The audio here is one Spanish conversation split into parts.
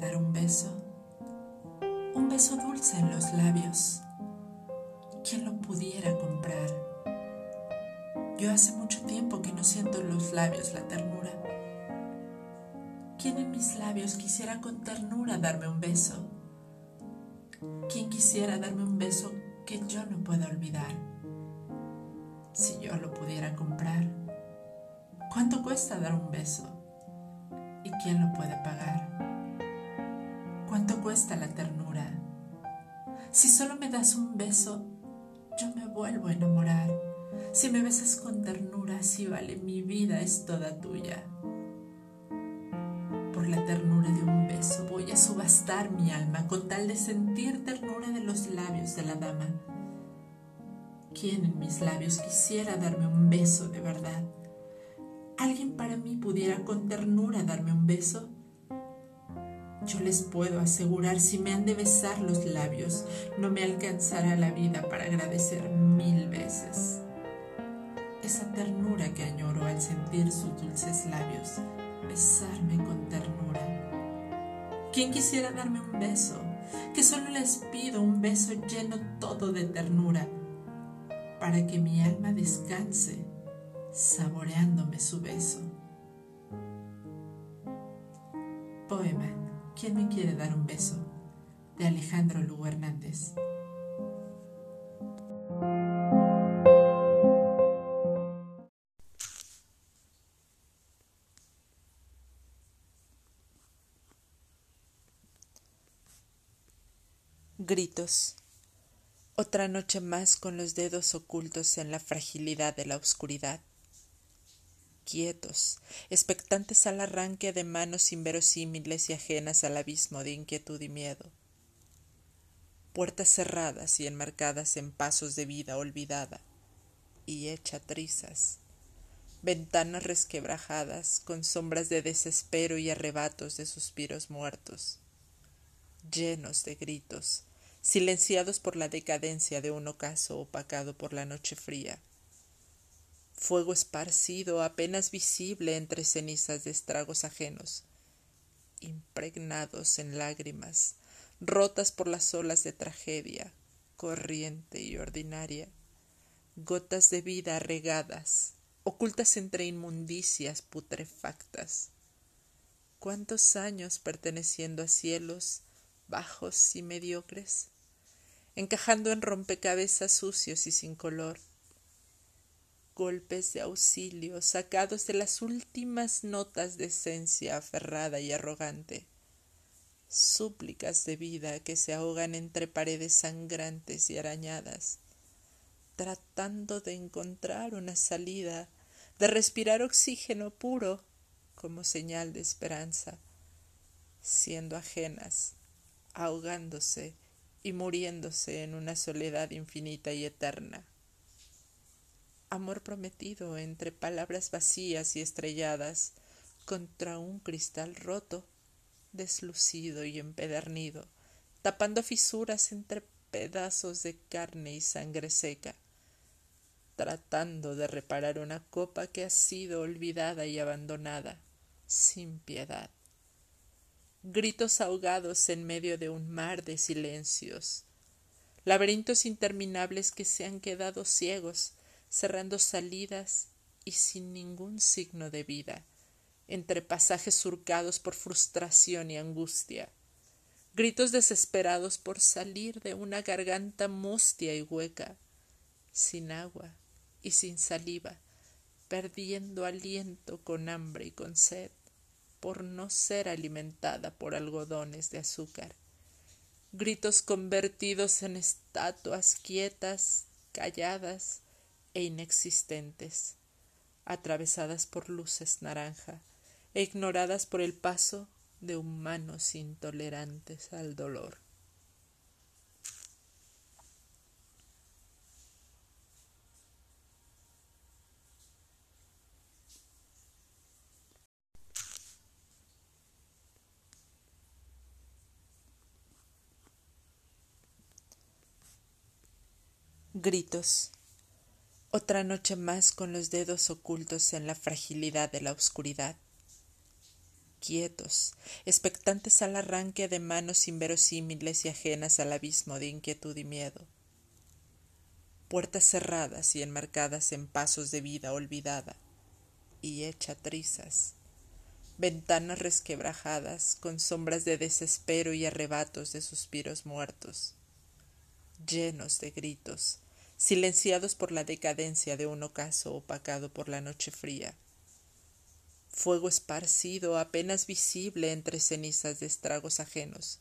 dar un beso, un beso dulce en los labios. ¿Quién lo pudiera comprar? Yo hace mucho tiempo que no siento en los labios la ternura. ¿Quién en mis labios quisiera con ternura darme un beso? ¿Quién quisiera darme un beso que yo no pueda olvidar? Si yo lo pudiera comprar, ¿cuánto cuesta dar un beso? ¿Y quién lo puede pagar? ¿Cuánto cuesta la ternura? Si solo me das un beso, yo me vuelvo a enamorar. Si me besas con ternura, si vale mi vida es toda tuya. Por la ternura de un beso voy a subastar mi alma con tal de sentir ternura de los labios de la dama. ¿Quién en mis labios quisiera darme un beso de verdad? alguien para mí pudiera con ternura darme un beso, yo les puedo asegurar, si me han de besar los labios, no me alcanzará la vida para agradecer mil veces. Esa ternura que añoro al sentir sus dulces labios, besarme con ternura. ¿Quién quisiera darme un beso? Que solo les pido un beso lleno todo de ternura, para que mi alma descanse saboreándome su beso. Poema ¿Quién me quiere dar un beso? de Alejandro Lugo Hernández. Gritos. Otra noche más con los dedos ocultos en la fragilidad de la oscuridad quietos, expectantes al arranque de manos inverosímiles y ajenas al abismo de inquietud y miedo. Puertas cerradas y enmarcadas en pasos de vida olvidada y hecha trizas. Ventanas resquebrajadas con sombras de desespero y arrebatos de suspiros muertos. Llenos de gritos, silenciados por la decadencia de un ocaso opacado por la noche fría fuego esparcido apenas visible entre cenizas de estragos ajenos, impregnados en lágrimas, rotas por las olas de tragedia, corriente y ordinaria, gotas de vida regadas, ocultas entre inmundicias putrefactas. ¿Cuántos años perteneciendo a cielos bajos y mediocres? encajando en rompecabezas sucios y sin color, golpes de auxilio sacados de las últimas notas de esencia aferrada y arrogante, súplicas de vida que se ahogan entre paredes sangrantes y arañadas, tratando de encontrar una salida, de respirar oxígeno puro como señal de esperanza, siendo ajenas, ahogándose y muriéndose en una soledad infinita y eterna amor prometido entre palabras vacías y estrelladas contra un cristal roto, deslucido y empedernido, tapando fisuras entre pedazos de carne y sangre seca, tratando de reparar una copa que ha sido olvidada y abandonada, sin piedad. Gritos ahogados en medio de un mar de silencios, laberintos interminables que se han quedado ciegos, cerrando salidas y sin ningún signo de vida, entre pasajes surcados por frustración y angustia, gritos desesperados por salir de una garganta mustia y hueca, sin agua y sin saliva, perdiendo aliento con hambre y con sed, por no ser alimentada por algodones de azúcar, gritos convertidos en estatuas quietas, calladas, e inexistentes, atravesadas por luces naranja e ignoradas por el paso de humanos intolerantes al dolor. Gritos otra noche más con los dedos ocultos en la fragilidad de la oscuridad. quietos, expectantes al arranque de manos inverosímiles y ajenas al abismo de inquietud y miedo. Puertas cerradas y enmarcadas en pasos de vida olvidada y hecha trizas. Ventanas resquebrajadas con sombras de desespero y arrebatos de suspiros muertos, llenos de gritos, silenciados por la decadencia de un ocaso opacado por la noche fría fuego esparcido apenas visible entre cenizas de estragos ajenos,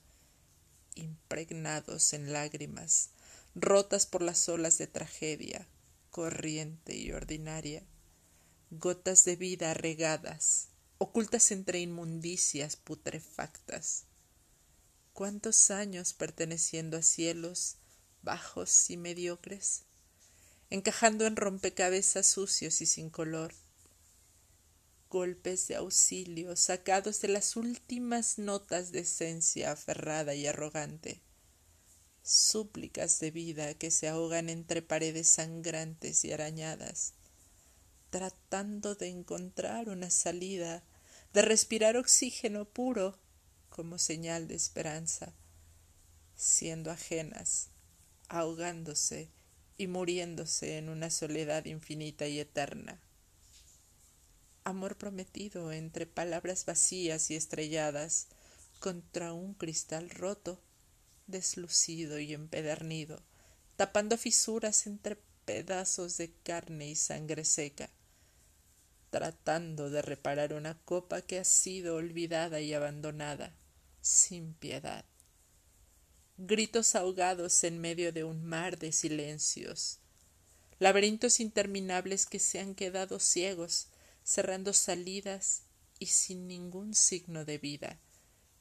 impregnados en lágrimas, rotas por las olas de tragedia, corriente y ordinaria, gotas de vida regadas, ocultas entre inmundicias putrefactas. ¿Cuántos años perteneciendo a cielos bajos y mediocres? Encajando en rompecabezas sucios y sin color, golpes de auxilio sacados de las últimas notas de esencia aferrada y arrogante, súplicas de vida que se ahogan entre paredes sangrantes y arañadas, tratando de encontrar una salida, de respirar oxígeno puro como señal de esperanza, siendo ajenas, ahogándose y muriéndose en una soledad infinita y eterna amor prometido entre palabras vacías y estrelladas contra un cristal roto, deslucido y empedernido, tapando fisuras entre pedazos de carne y sangre seca, tratando de reparar una copa que ha sido olvidada y abandonada, sin piedad. Gritos ahogados en medio de un mar de silencios, laberintos interminables que se han quedado ciegos, cerrando salidas y sin ningún signo de vida,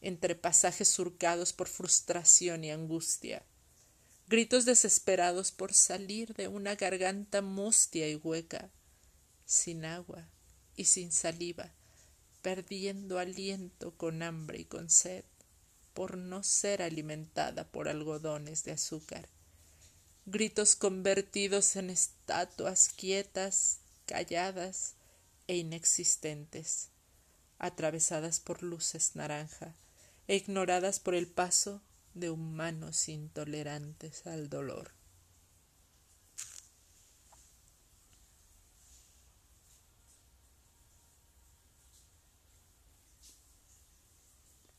entre pasajes surcados por frustración y angustia, gritos desesperados por salir de una garganta mustia y hueca, sin agua y sin saliva, perdiendo aliento con hambre y con sed, por no ser alimentada por algodones de azúcar, gritos convertidos en estatuas quietas, calladas, e inexistentes, atravesadas por luces naranja e ignoradas por el paso de humanos intolerantes al dolor.